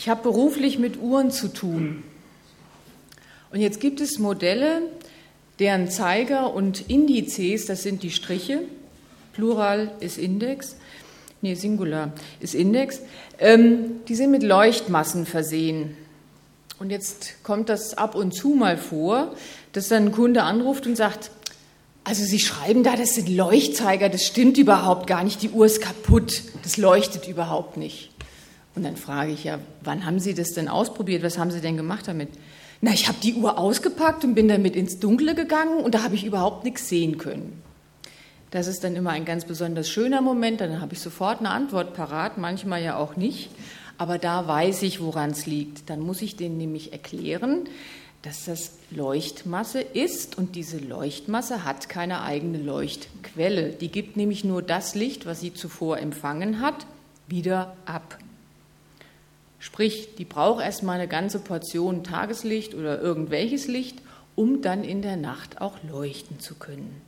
Ich habe beruflich mit Uhren zu tun. Und jetzt gibt es Modelle, deren Zeiger und Indizes, das sind die Striche, Plural ist Index, nee, Singular ist Index, ähm, die sind mit Leuchtmassen versehen. Und jetzt kommt das ab und zu mal vor, dass dann ein Kunde anruft und sagt, also Sie schreiben da, das sind Leuchtzeiger, das stimmt überhaupt gar nicht, die Uhr ist kaputt, das leuchtet überhaupt nicht. Und dann frage ich ja, wann haben Sie das denn ausprobiert, was haben Sie denn gemacht damit? Na, ich habe die Uhr ausgepackt und bin damit ins Dunkle gegangen und da habe ich überhaupt nichts sehen können. Das ist dann immer ein ganz besonders schöner Moment, dann habe ich sofort eine Antwort parat, manchmal ja auch nicht. Aber da weiß ich, woran es liegt. Dann muss ich denen nämlich erklären, dass das Leuchtmasse ist und diese Leuchtmasse hat keine eigene Leuchtquelle. Die gibt nämlich nur das Licht, was sie zuvor empfangen hat, wieder ab. Sprich, die braucht erstmal eine ganze Portion Tageslicht oder irgendwelches Licht, um dann in der Nacht auch leuchten zu können.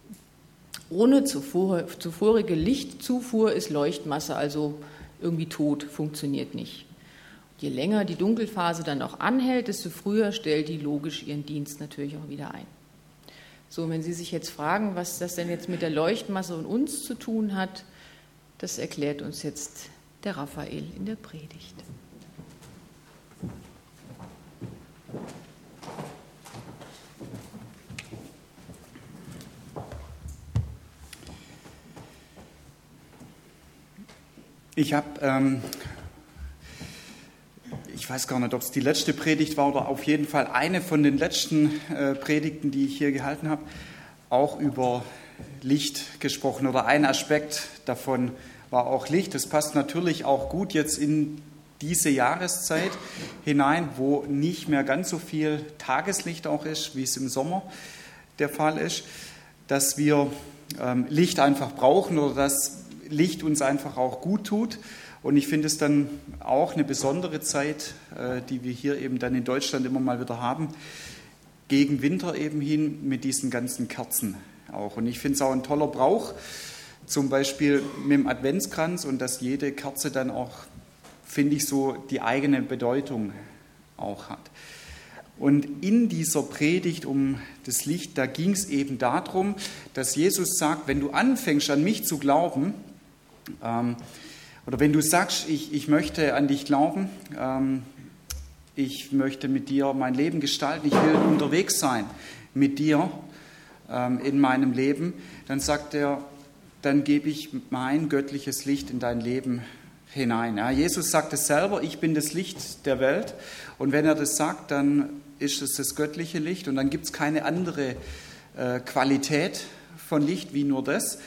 Ohne zuvor, zuvorige Lichtzufuhr ist Leuchtmasse also irgendwie tot, funktioniert nicht. Je länger die Dunkelphase dann auch anhält, desto früher stellt die logisch ihren Dienst natürlich auch wieder ein. So, wenn Sie sich jetzt fragen, was das denn jetzt mit der Leuchtmasse und uns zu tun hat, das erklärt uns jetzt der Raphael in der Predigt. Ich habe, ähm, ich weiß gar nicht, ob es die letzte Predigt war oder auf jeden Fall eine von den letzten äh, Predigten, die ich hier gehalten habe, auch über Licht gesprochen oder ein Aspekt davon war auch Licht. Das passt natürlich auch gut jetzt in diese Jahreszeit hinein, wo nicht mehr ganz so viel Tageslicht auch ist, wie es im Sommer der Fall ist, dass wir ähm, Licht einfach brauchen oder dass Licht uns einfach auch gut tut. Und ich finde es dann auch eine besondere Zeit, äh, die wir hier eben dann in Deutschland immer mal wieder haben, gegen Winter eben hin mit diesen ganzen Kerzen auch. Und ich finde es auch ein toller Brauch, zum Beispiel mit dem Adventskranz und dass jede Kerze dann auch, finde ich, so die eigene Bedeutung auch hat. Und in dieser Predigt um das Licht, da ging es eben darum, dass Jesus sagt, wenn du anfängst an mich zu glauben, ähm, oder wenn du sagst, ich, ich möchte an dich glauben, ähm, ich möchte mit dir mein Leben gestalten, ich will unterwegs sein mit dir ähm, in meinem Leben, dann sagt er, dann gebe ich mein göttliches Licht in dein Leben hinein. Ja, Jesus sagt es selber, ich bin das Licht der Welt. Und wenn er das sagt, dann ist es das göttliche Licht und dann gibt es keine andere äh, Qualität von Licht wie nur das.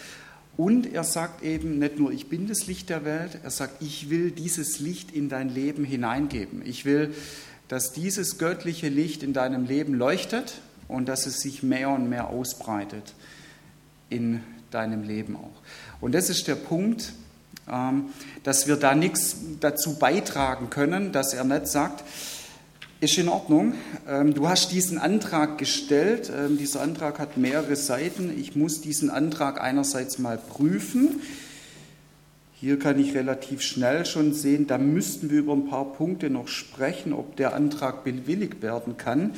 Und er sagt eben nicht nur, ich bin das Licht der Welt, er sagt, ich will dieses Licht in dein Leben hineingeben. Ich will, dass dieses göttliche Licht in deinem Leben leuchtet und dass es sich mehr und mehr ausbreitet in deinem Leben auch. Und das ist der Punkt, ähm, dass wir da nichts dazu beitragen können, dass er nicht sagt, ist in Ordnung. Ähm, du hast diesen Antrag gestellt. Ähm, dieser Antrag hat mehrere Seiten. Ich muss diesen Antrag einerseits mal prüfen. Hier kann ich relativ schnell schon sehen, da müssten wir über ein paar Punkte noch sprechen, ob der Antrag bewilligt werden kann.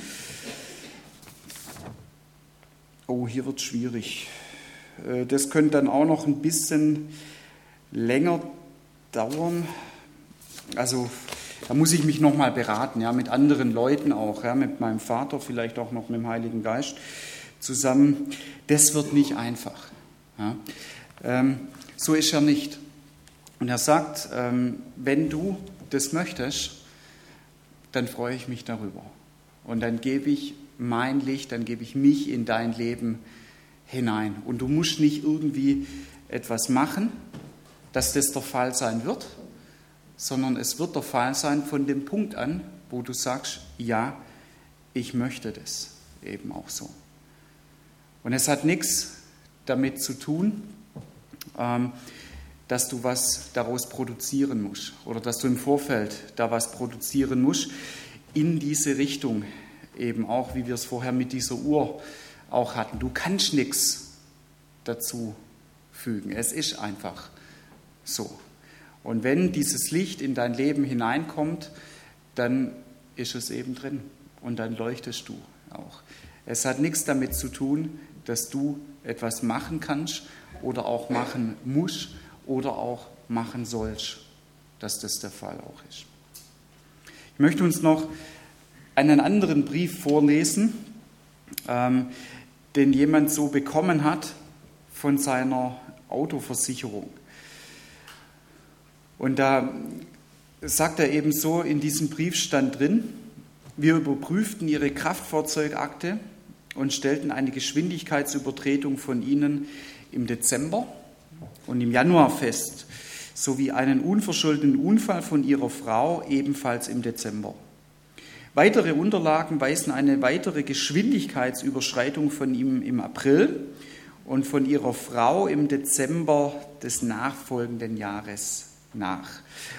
Oh, hier wird es schwierig. Äh, das könnte dann auch noch ein bisschen länger dauern. Also da muss ich mich nochmal beraten, ja, mit anderen Leuten auch, ja, mit meinem Vater, vielleicht auch noch mit dem Heiligen Geist zusammen. Das wird nicht einfach. Ja. Ähm, so ist er nicht. Und er sagt, ähm, wenn du das möchtest, dann freue ich mich darüber. Und dann gebe ich mein Licht, dann gebe ich mich in dein Leben hinein. Und du musst nicht irgendwie etwas machen, dass das der Fall sein wird, sondern es wird der Fall sein von dem Punkt an, wo du sagst, ja, ich möchte das eben auch so. Und es hat nichts damit zu tun, ähm, dass du was daraus produzieren musst oder dass du im Vorfeld da was produzieren musst in diese Richtung eben auch, wie wir es vorher mit dieser Uhr auch hatten. Du kannst nichts dazu fügen. Es ist einfach so. Und wenn dieses Licht in dein Leben hineinkommt, dann ist es eben drin und dann leuchtest du auch. Es hat nichts damit zu tun, dass du etwas machen kannst oder auch machen musst oder auch machen sollst, dass das der Fall auch ist. Ich möchte uns noch einen anderen Brief vorlesen, ähm, den jemand so bekommen hat von seiner Autoversicherung. Und da sagt er eben so, in diesem Brief stand drin, wir überprüften ihre Kraftfahrzeugakte und stellten eine Geschwindigkeitsübertretung von ihnen im Dezember und im Januar fest, sowie einen unverschuldeten Unfall von ihrer Frau ebenfalls im Dezember. Weitere Unterlagen weisen eine weitere Geschwindigkeitsüberschreitung von ihm im April und von ihrer Frau im Dezember des nachfolgenden Jahres nach.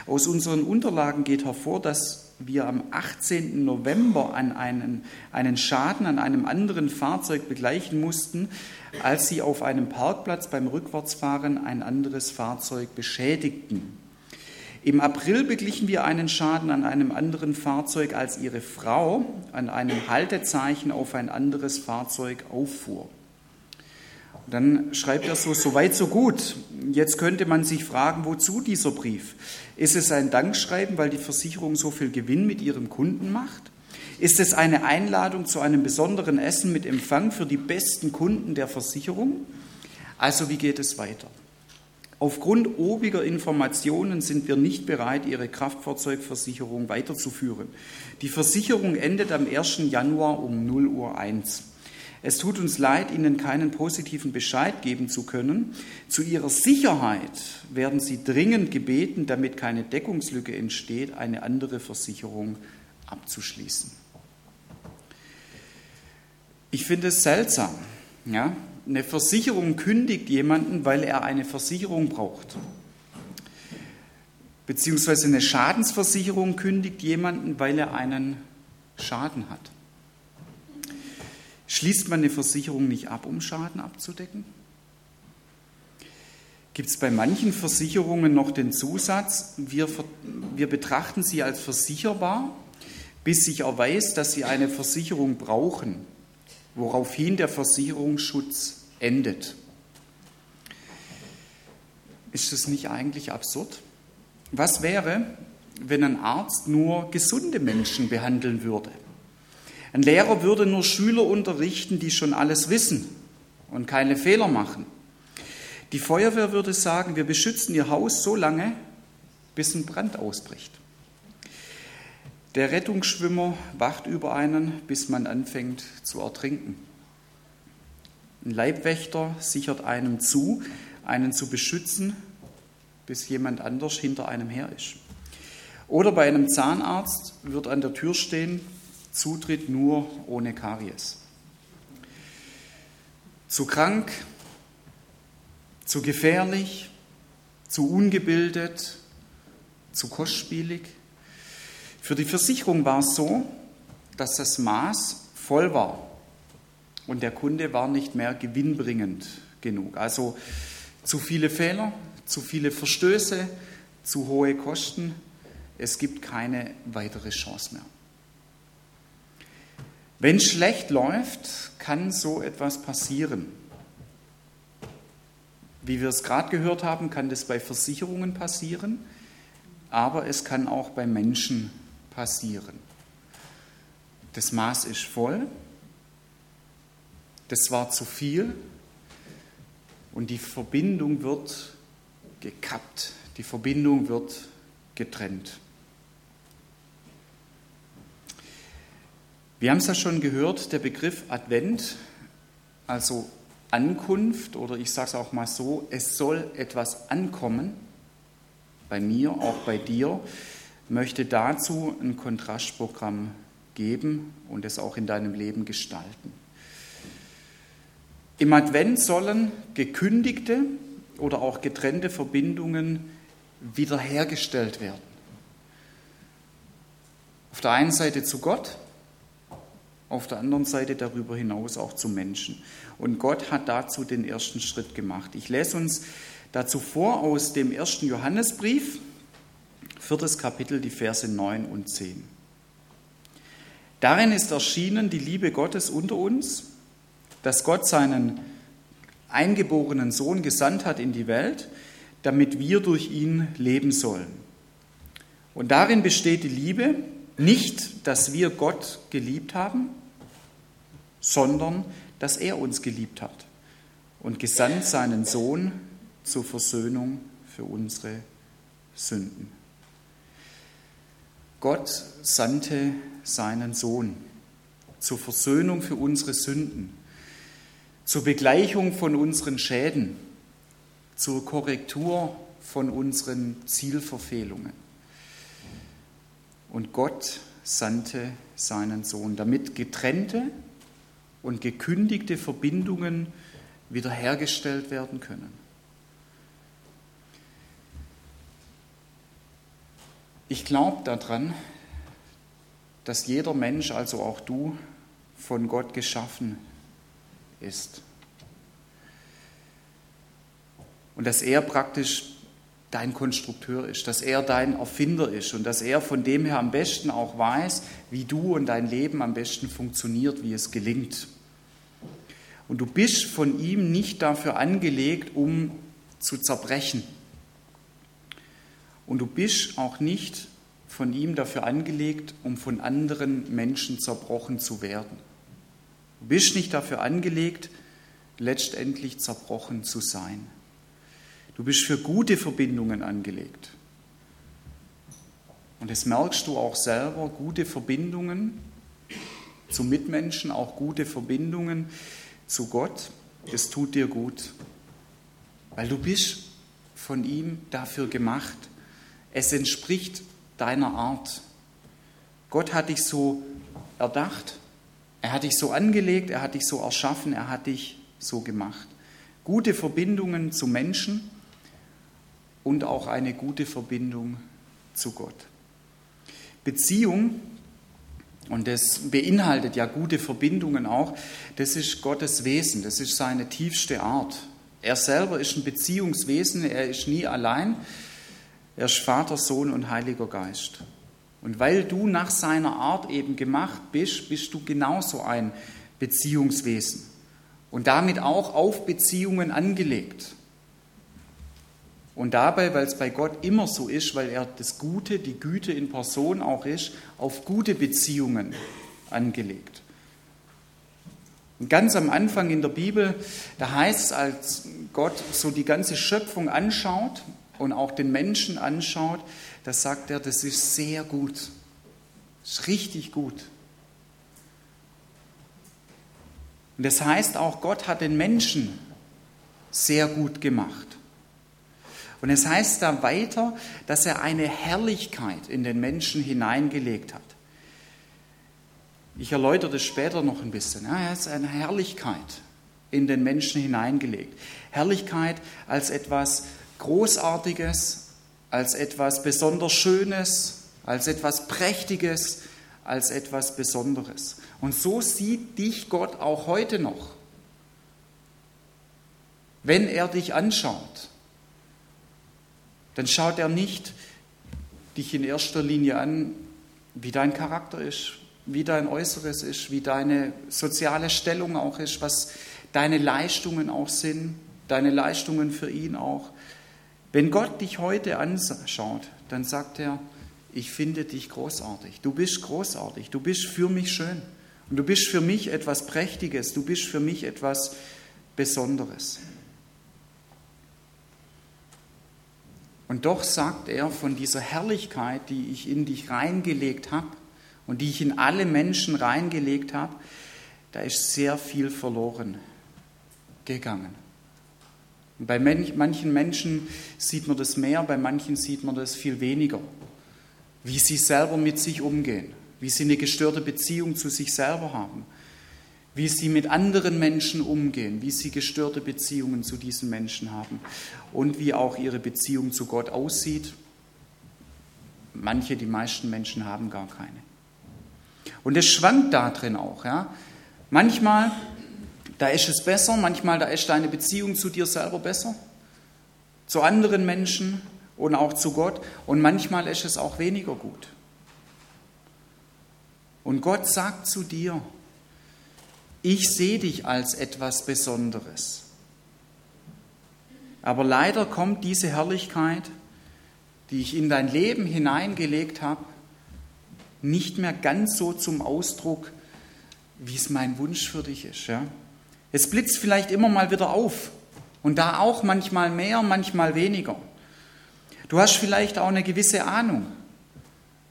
Aus unseren Unterlagen geht hervor, dass wir am 18. November an einen, einen Schaden an einem anderen Fahrzeug begleichen mussten, als sie auf einem Parkplatz beim Rückwärtsfahren ein anderes Fahrzeug beschädigten. Im April beglichen wir einen Schaden an einem anderen Fahrzeug, als ihre Frau an einem Haltezeichen auf ein anderes Fahrzeug auffuhr. Dann schreibt er so, so weit, so gut. Jetzt könnte man sich fragen, wozu dieser Brief? Ist es ein Dankschreiben, weil die Versicherung so viel Gewinn mit ihrem Kunden macht? Ist es eine Einladung zu einem besonderen Essen mit Empfang für die besten Kunden der Versicherung? Also wie geht es weiter? Aufgrund obiger Informationen sind wir nicht bereit, Ihre Kraftfahrzeugversicherung weiterzuführen. Die Versicherung endet am 1. Januar um 0 Uhr 1. Es tut uns leid, Ihnen keinen positiven Bescheid geben zu können. Zu Ihrer Sicherheit werden Sie dringend gebeten, damit keine Deckungslücke entsteht, eine andere Versicherung abzuschließen. Ich finde es seltsam. Ja? Eine Versicherung kündigt jemanden, weil er eine Versicherung braucht. Beziehungsweise eine Schadensversicherung kündigt jemanden, weil er einen Schaden hat. Schließt man eine Versicherung nicht ab, um Schaden abzudecken? Gibt es bei manchen Versicherungen noch den Zusatz, wir, wir betrachten sie als versicherbar, bis sich erweist, dass sie eine Versicherung brauchen, woraufhin der Versicherungsschutz endet. Ist das nicht eigentlich absurd? Was wäre, wenn ein Arzt nur gesunde Menschen behandeln würde? Ein Lehrer würde nur Schüler unterrichten, die schon alles wissen und keine Fehler machen. Die Feuerwehr würde sagen, wir beschützen ihr Haus so lange, bis ein Brand ausbricht. Der Rettungsschwimmer wacht über einen, bis man anfängt zu ertrinken. Ein Leibwächter sichert einem zu, einen zu beschützen, bis jemand anders hinter einem her ist. Oder bei einem Zahnarzt wird an der Tür stehen, Zutritt nur ohne Karies. Zu krank, zu gefährlich, zu ungebildet, zu kostspielig. Für die Versicherung war es so, dass das Maß voll war und der Kunde war nicht mehr gewinnbringend genug. Also zu viele Fehler, zu viele Verstöße, zu hohe Kosten. Es gibt keine weitere Chance mehr. Wenn schlecht läuft, kann so etwas passieren. Wie wir es gerade gehört haben, kann das bei Versicherungen passieren, aber es kann auch bei Menschen passieren. Das Maß ist voll, das war zu viel und die Verbindung wird gekappt, die Verbindung wird getrennt. Wir haben es ja schon gehört, der Begriff Advent, also Ankunft oder ich sage es auch mal so, es soll etwas ankommen, bei mir, auch bei dir, möchte dazu ein Kontrastprogramm geben und es auch in deinem Leben gestalten. Im Advent sollen gekündigte oder auch getrennte Verbindungen wiederhergestellt werden. Auf der einen Seite zu Gott, auf der anderen Seite darüber hinaus auch zu Menschen. Und Gott hat dazu den ersten Schritt gemacht. Ich lese uns dazu vor aus dem ersten Johannesbrief, viertes Kapitel, die Verse 9 und 10. Darin ist erschienen die Liebe Gottes unter uns, dass Gott seinen eingeborenen Sohn gesandt hat in die Welt, damit wir durch ihn leben sollen. Und darin besteht die Liebe, nicht, dass wir Gott geliebt haben, sondern dass er uns geliebt hat und gesandt seinen Sohn zur Versöhnung für unsere Sünden. Gott sandte seinen Sohn zur Versöhnung für unsere Sünden, zur Begleichung von unseren Schäden, zur Korrektur von unseren Zielverfehlungen. Und Gott sandte seinen Sohn, damit getrennte und gekündigte Verbindungen wiederhergestellt werden können. Ich glaube daran, dass jeder Mensch, also auch du, von Gott geschaffen ist. Und dass er praktisch dein Konstrukteur ist, dass er dein Erfinder ist und dass er von dem her am besten auch weiß, wie du und dein Leben am besten funktioniert, wie es gelingt. Und du bist von ihm nicht dafür angelegt, um zu zerbrechen. Und du bist auch nicht von ihm dafür angelegt, um von anderen Menschen zerbrochen zu werden. Du bist nicht dafür angelegt, letztendlich zerbrochen zu sein. Du bist für gute Verbindungen angelegt. Und das merkst du auch selber, gute Verbindungen zu Mitmenschen, auch gute Verbindungen zu Gott, das tut dir gut, weil du bist von ihm dafür gemacht. Es entspricht deiner Art. Gott hat dich so erdacht, er hat dich so angelegt, er hat dich so erschaffen, er hat dich so gemacht. Gute Verbindungen zu Menschen, und auch eine gute Verbindung zu Gott. Beziehung, und das beinhaltet ja gute Verbindungen auch, das ist Gottes Wesen, das ist seine tiefste Art. Er selber ist ein Beziehungswesen, er ist nie allein, er ist Vater, Sohn und Heiliger Geist. Und weil du nach seiner Art eben gemacht bist, bist du genauso ein Beziehungswesen und damit auch auf Beziehungen angelegt. Und dabei, weil es bei Gott immer so ist, weil er das Gute, die Güte in Person auch ist, auf gute Beziehungen angelegt. Und ganz am Anfang in der Bibel, da heißt es, als Gott so die ganze Schöpfung anschaut und auch den Menschen anschaut, da sagt er, das ist sehr gut. Das ist richtig gut. Und das heißt auch, Gott hat den Menschen sehr gut gemacht. Und es heißt da weiter, dass er eine Herrlichkeit in den Menschen hineingelegt hat. Ich erläutere das später noch ein bisschen. er hat eine Herrlichkeit in den Menschen hineingelegt. Herrlichkeit als etwas Großartiges, als etwas besonders Schönes, als etwas Prächtiges, als etwas Besonderes. Und so sieht dich Gott auch heute noch. Wenn er dich anschaut, dann schaut er nicht dich in erster Linie an, wie dein Charakter ist, wie dein Äußeres ist, wie deine soziale Stellung auch ist, was deine Leistungen auch sind, deine Leistungen für ihn auch. Wenn Gott dich heute anschaut, dann sagt er, ich finde dich großartig. Du bist großartig. Du bist für mich schön. Und du bist für mich etwas Prächtiges. Du bist für mich etwas Besonderes. Und doch sagt er von dieser Herrlichkeit, die ich in dich reingelegt habe und die ich in alle Menschen reingelegt habe, da ist sehr viel verloren gegangen. Und bei manchen Menschen sieht man das mehr, bei manchen sieht man das viel weniger. Wie sie selber mit sich umgehen, wie sie eine gestörte Beziehung zu sich selber haben, wie sie mit anderen Menschen umgehen, wie sie gestörte Beziehungen zu diesen Menschen haben und wie auch ihre Beziehung zu Gott aussieht. Manche, die meisten Menschen haben gar keine. Und es schwankt da drin auch. Ja? Manchmal, da ist es besser, manchmal, da ist deine Beziehung zu dir selber besser, zu anderen Menschen und auch zu Gott. Und manchmal ist es auch weniger gut. Und Gott sagt zu dir, ich sehe dich als etwas Besonderes. Aber leider kommt diese Herrlichkeit, die ich in dein Leben hineingelegt habe, nicht mehr ganz so zum Ausdruck, wie es mein Wunsch für dich ist. Ja? Es blitzt vielleicht immer mal wieder auf und da auch manchmal mehr, manchmal weniger. Du hast vielleicht auch eine gewisse Ahnung.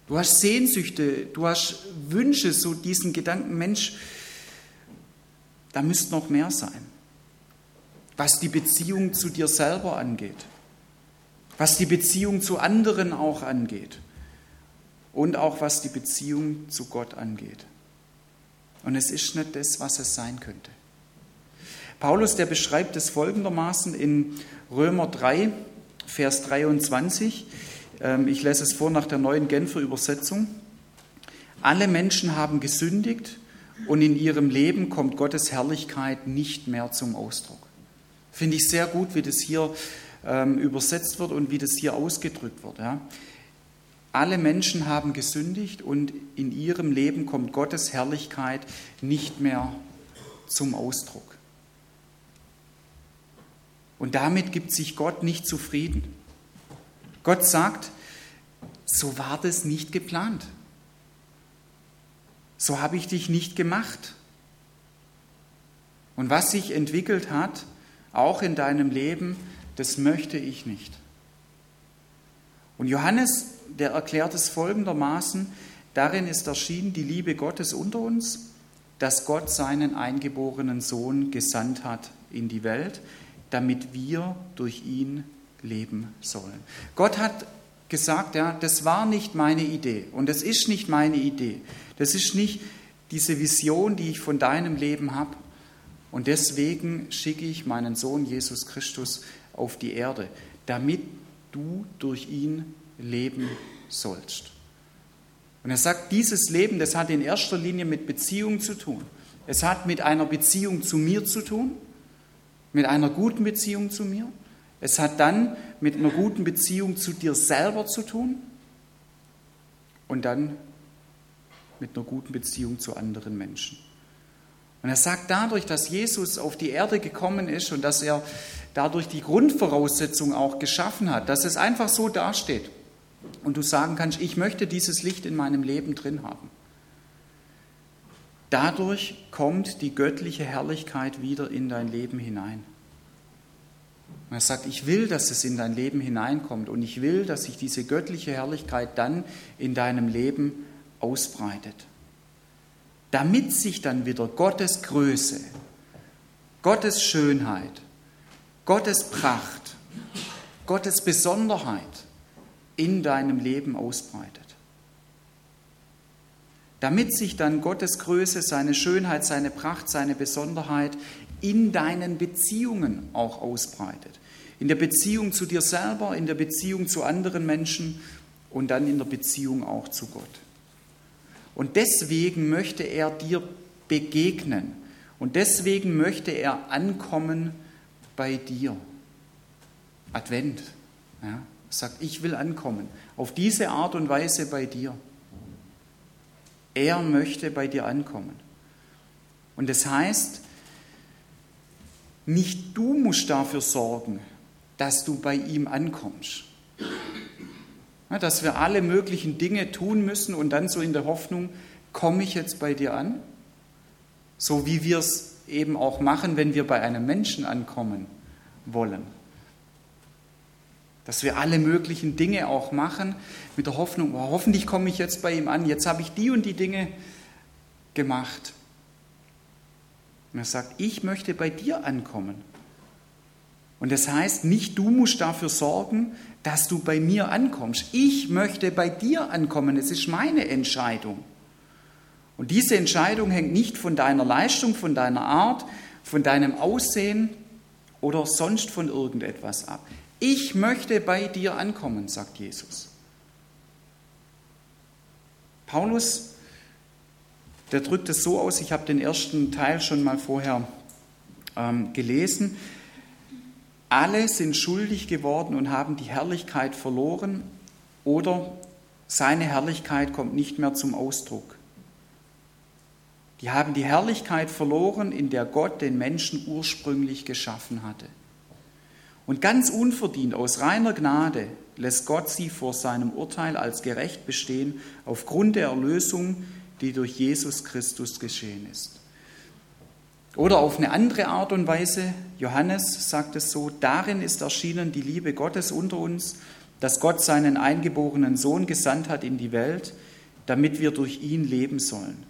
Du hast Sehnsüchte, du hast Wünsche, so diesen Gedanken, Mensch, da müsste noch mehr sein. Was die Beziehung zu dir selber angeht, was die Beziehung zu anderen auch angeht und auch was die Beziehung zu Gott angeht. Und es ist nicht das, was es sein könnte. Paulus, der beschreibt es folgendermaßen in Römer 3, Vers 23. Ähm, ich lese es vor nach der neuen Genfer Übersetzung. Alle Menschen haben gesündigt und in ihrem Leben kommt Gottes Herrlichkeit nicht mehr zum Ausdruck. Finde ich sehr gut, wie das hier ähm, übersetzt wird und wie das hier ausgedrückt wird. Ja. Alle Menschen haben gesündigt und in ihrem Leben kommt Gottes Herrlichkeit nicht mehr zum Ausdruck. Und damit gibt sich Gott nicht zufrieden. Gott sagt, so war das nicht geplant. So habe ich dich nicht gemacht. Und was sich entwickelt hat, auch in deinem Leben, das möchte ich nicht. Und Johannes, der erklärt es folgendermaßen, darin ist erschienen die Liebe Gottes unter uns, dass Gott seinen eingeborenen Sohn gesandt hat in die Welt, damit wir durch ihn leben sollen. Gott hat gesagt, ja, das war nicht meine Idee und das ist nicht meine Idee. Das ist nicht diese Vision, die ich von deinem Leben habe. Und deswegen schicke ich meinen Sohn Jesus Christus auf die Erde, damit du durch ihn leben sollst. Und er sagt, dieses Leben, das hat in erster Linie mit Beziehung zu tun. Es hat mit einer Beziehung zu mir zu tun mit einer guten Beziehung zu mir. Es hat dann mit einer guten Beziehung zu dir selber zu tun und dann mit einer guten Beziehung zu anderen Menschen. Und er sagt dadurch, dass Jesus auf die Erde gekommen ist und dass er dadurch die Grundvoraussetzung auch geschaffen hat, dass es einfach so dasteht und du sagen kannst, ich möchte dieses Licht in meinem Leben drin haben. Dadurch kommt die göttliche Herrlichkeit wieder in dein Leben hinein. Und er sagt, ich will, dass es in dein Leben hineinkommt und ich will, dass sich diese göttliche Herrlichkeit dann in deinem Leben ausbreitet. Damit sich dann wieder Gottes Größe, Gottes Schönheit, Gottes Pracht, Gottes Besonderheit in deinem Leben ausbreitet damit sich dann Gottes Größe, seine Schönheit, seine Pracht, seine Besonderheit in deinen Beziehungen auch ausbreitet. In der Beziehung zu dir selber, in der Beziehung zu anderen Menschen und dann in der Beziehung auch zu Gott. Und deswegen möchte er dir begegnen und deswegen möchte er ankommen bei dir. Advent. Ja, sagt, ich will ankommen. Auf diese Art und Weise bei dir. Er möchte bei dir ankommen. Und das heißt, nicht du musst dafür sorgen, dass du bei ihm ankommst. Dass wir alle möglichen Dinge tun müssen und dann so in der Hoffnung, komme ich jetzt bei dir an? So wie wir es eben auch machen, wenn wir bei einem Menschen ankommen wollen dass wir alle möglichen Dinge auch machen mit der Hoffnung, oh, hoffentlich komme ich jetzt bei ihm an, jetzt habe ich die und die Dinge gemacht. Und er sagt, ich möchte bei dir ankommen. Und das heißt, nicht du musst dafür sorgen, dass du bei mir ankommst. Ich möchte bei dir ankommen. Es ist meine Entscheidung. Und diese Entscheidung hängt nicht von deiner Leistung, von deiner Art, von deinem Aussehen oder sonst von irgendetwas ab. Ich möchte bei dir ankommen, sagt Jesus. Paulus, der drückt es so aus, ich habe den ersten Teil schon mal vorher ähm, gelesen. Alle sind schuldig geworden und haben die Herrlichkeit verloren oder seine Herrlichkeit kommt nicht mehr zum Ausdruck. Die haben die Herrlichkeit verloren, in der Gott den Menschen ursprünglich geschaffen hatte. Und ganz unverdient, aus reiner Gnade, lässt Gott sie vor seinem Urteil als gerecht bestehen, aufgrund der Erlösung, die durch Jesus Christus geschehen ist. Oder auf eine andere Art und Weise, Johannes sagt es so, darin ist erschienen die Liebe Gottes unter uns, dass Gott seinen eingeborenen Sohn gesandt hat in die Welt, damit wir durch ihn leben sollen.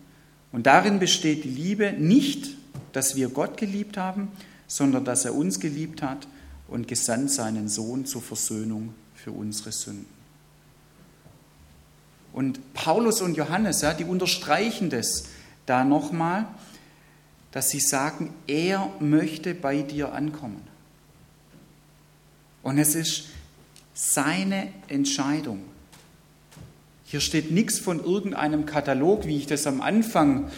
Und darin besteht die Liebe nicht, dass wir Gott geliebt haben, sondern dass er uns geliebt hat und gesandt seinen Sohn zur Versöhnung für unsere Sünden. Und Paulus und Johannes, ja, die unterstreichen das da nochmal, dass sie sagen, er möchte bei dir ankommen. Und es ist seine Entscheidung. Hier steht nichts von irgendeinem Katalog, wie ich das am Anfang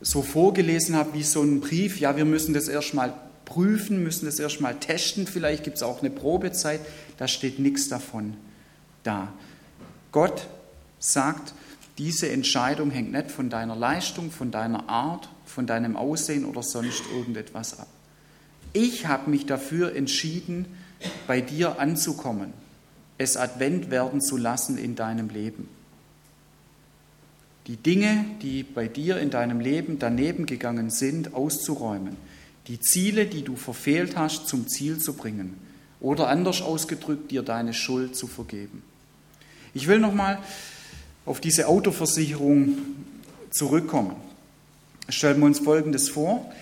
so vorgelesen habe, wie so ein Brief. Ja, wir müssen das erstmal prüfen, müssen das erstmal testen, vielleicht gibt es auch eine Probezeit, da steht nichts davon da. Gott sagt, diese Entscheidung hängt nicht von deiner Leistung, von deiner Art, von deinem Aussehen oder sonst irgendetwas ab. Ich habe mich dafür entschieden, bei dir anzukommen, es Advent werden zu lassen in deinem Leben. Die Dinge, die bei dir in deinem Leben daneben gegangen sind, auszuräumen die Ziele, die du verfehlt hast, zum Ziel zu bringen oder anders ausgedrückt, dir deine Schuld zu vergeben. Ich will nochmal auf diese Autoversicherung zurückkommen. Stellen wir uns Folgendes vor.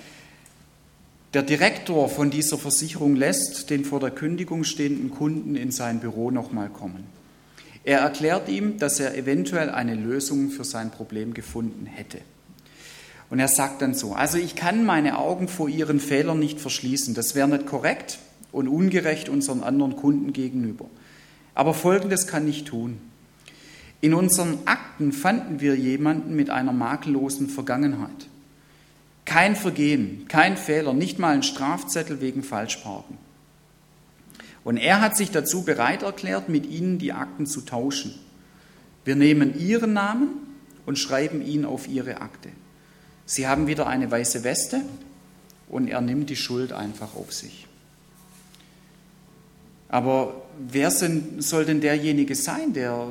Der Direktor von dieser Versicherung lässt den vor der Kündigung stehenden Kunden in sein Büro nochmal kommen. Er erklärt ihm, dass er eventuell eine Lösung für sein Problem gefunden hätte. Und er sagt dann so, also ich kann meine Augen vor ihren Fehlern nicht verschließen. Das wäre nicht korrekt und ungerecht unseren anderen Kunden gegenüber. Aber Folgendes kann ich tun. In unseren Akten fanden wir jemanden mit einer makellosen Vergangenheit. Kein Vergehen, kein Fehler, nicht mal ein Strafzettel wegen Falschparken. Und er hat sich dazu bereit erklärt, mit Ihnen die Akten zu tauschen. Wir nehmen Ihren Namen und schreiben ihn auf Ihre Akte. Sie haben wieder eine weiße Weste und er nimmt die Schuld einfach auf sich. Aber wer soll denn derjenige sein, der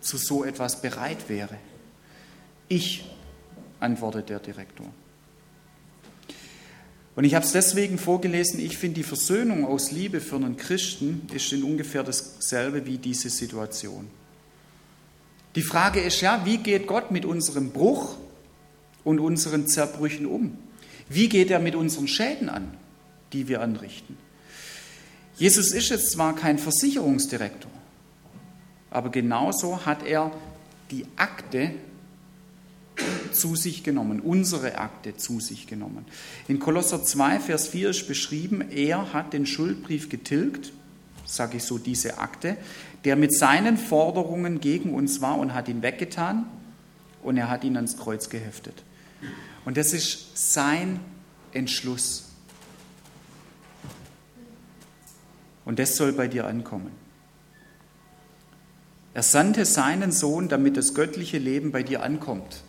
zu so etwas bereit wäre? Ich, antwortet der Direktor. Und ich habe es deswegen vorgelesen, ich finde, die Versöhnung aus Liebe für einen Christen ist in ungefähr dasselbe wie diese Situation. Die Frage ist ja, wie geht Gott mit unserem Bruch und unseren Zerbrüchen um? Wie geht er mit unseren Schäden an, die wir anrichten? Jesus ist jetzt zwar kein Versicherungsdirektor, aber genauso hat er die Akte zu sich genommen, unsere Akte zu sich genommen. In Kolosser 2, Vers 4 ist beschrieben, er hat den Schuldbrief getilgt, sage ich so, diese Akte, der mit seinen Forderungen gegen uns war und hat ihn weggetan und er hat ihn ans Kreuz geheftet. Und das ist sein Entschluss. Und das soll bei dir ankommen. Er sandte seinen Sohn, damit das göttliche Leben bei dir ankommt,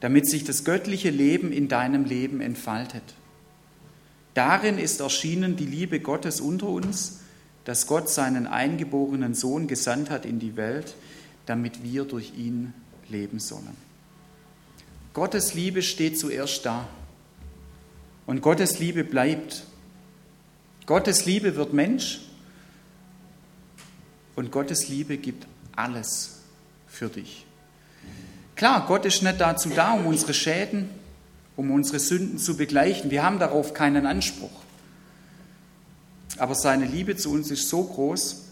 damit sich das göttliche Leben in deinem Leben entfaltet. Darin ist erschienen die Liebe Gottes unter uns, dass Gott seinen eingeborenen Sohn gesandt hat in die Welt, damit wir durch ihn leben sollen. Gottes Liebe steht zuerst da. Und Gottes Liebe bleibt. Gottes Liebe wird Mensch. Und Gottes Liebe gibt alles für dich. Klar, Gott ist nicht dazu da, um unsere Schäden, um unsere Sünden zu begleichen. Wir haben darauf keinen Anspruch. Aber seine Liebe zu uns ist so groß,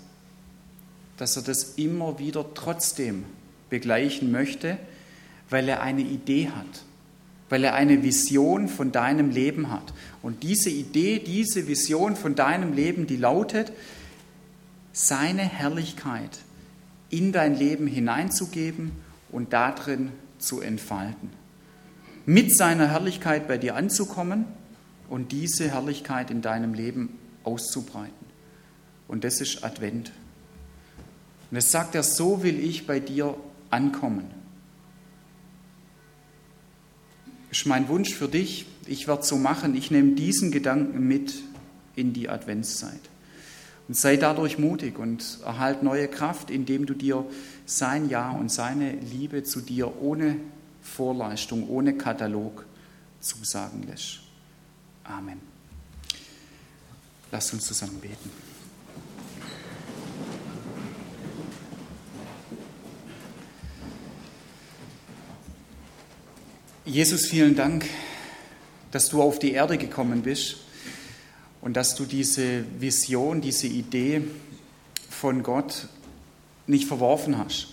dass er das immer wieder trotzdem begleichen möchte, weil er eine Idee hat, weil er eine Vision von deinem Leben hat. Und diese Idee, diese Vision von deinem Leben, die lautet, seine Herrlichkeit in dein Leben hineinzugeben und darin zu entfalten. Mit seiner Herrlichkeit bei dir anzukommen und diese Herrlichkeit in deinem Leben auszubreiten. Und das ist Advent. Und es sagt er, so will ich bei dir ankommen. Ist mein Wunsch für dich. Ich werde so machen. Ich nehme diesen Gedanken mit in die Adventszeit. Und sei dadurch mutig und erhalt neue Kraft, indem du dir sein Ja und seine Liebe zu dir ohne Vorleistung, ohne Katalog zusagen lässt. Amen. Lass uns zusammen beten. Jesus, vielen Dank, dass du auf die Erde gekommen bist und dass du diese Vision, diese Idee von Gott nicht verworfen hast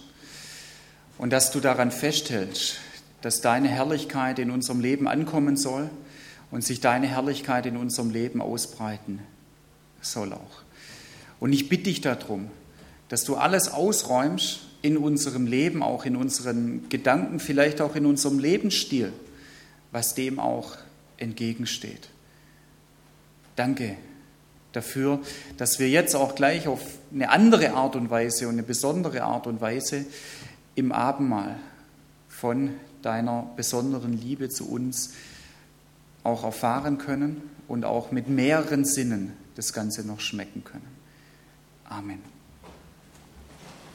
und dass du daran festhältst, dass deine Herrlichkeit in unserem Leben ankommen soll und sich deine Herrlichkeit in unserem Leben ausbreiten soll auch. Und ich bitte dich darum, dass du alles ausräumst, in unserem Leben, auch in unseren Gedanken, vielleicht auch in unserem Lebensstil, was dem auch entgegensteht. Danke dafür, dass wir jetzt auch gleich auf eine andere Art und Weise und eine besondere Art und Weise im Abendmahl von deiner besonderen Liebe zu uns auch erfahren können und auch mit mehreren Sinnen das Ganze noch schmecken können. Amen.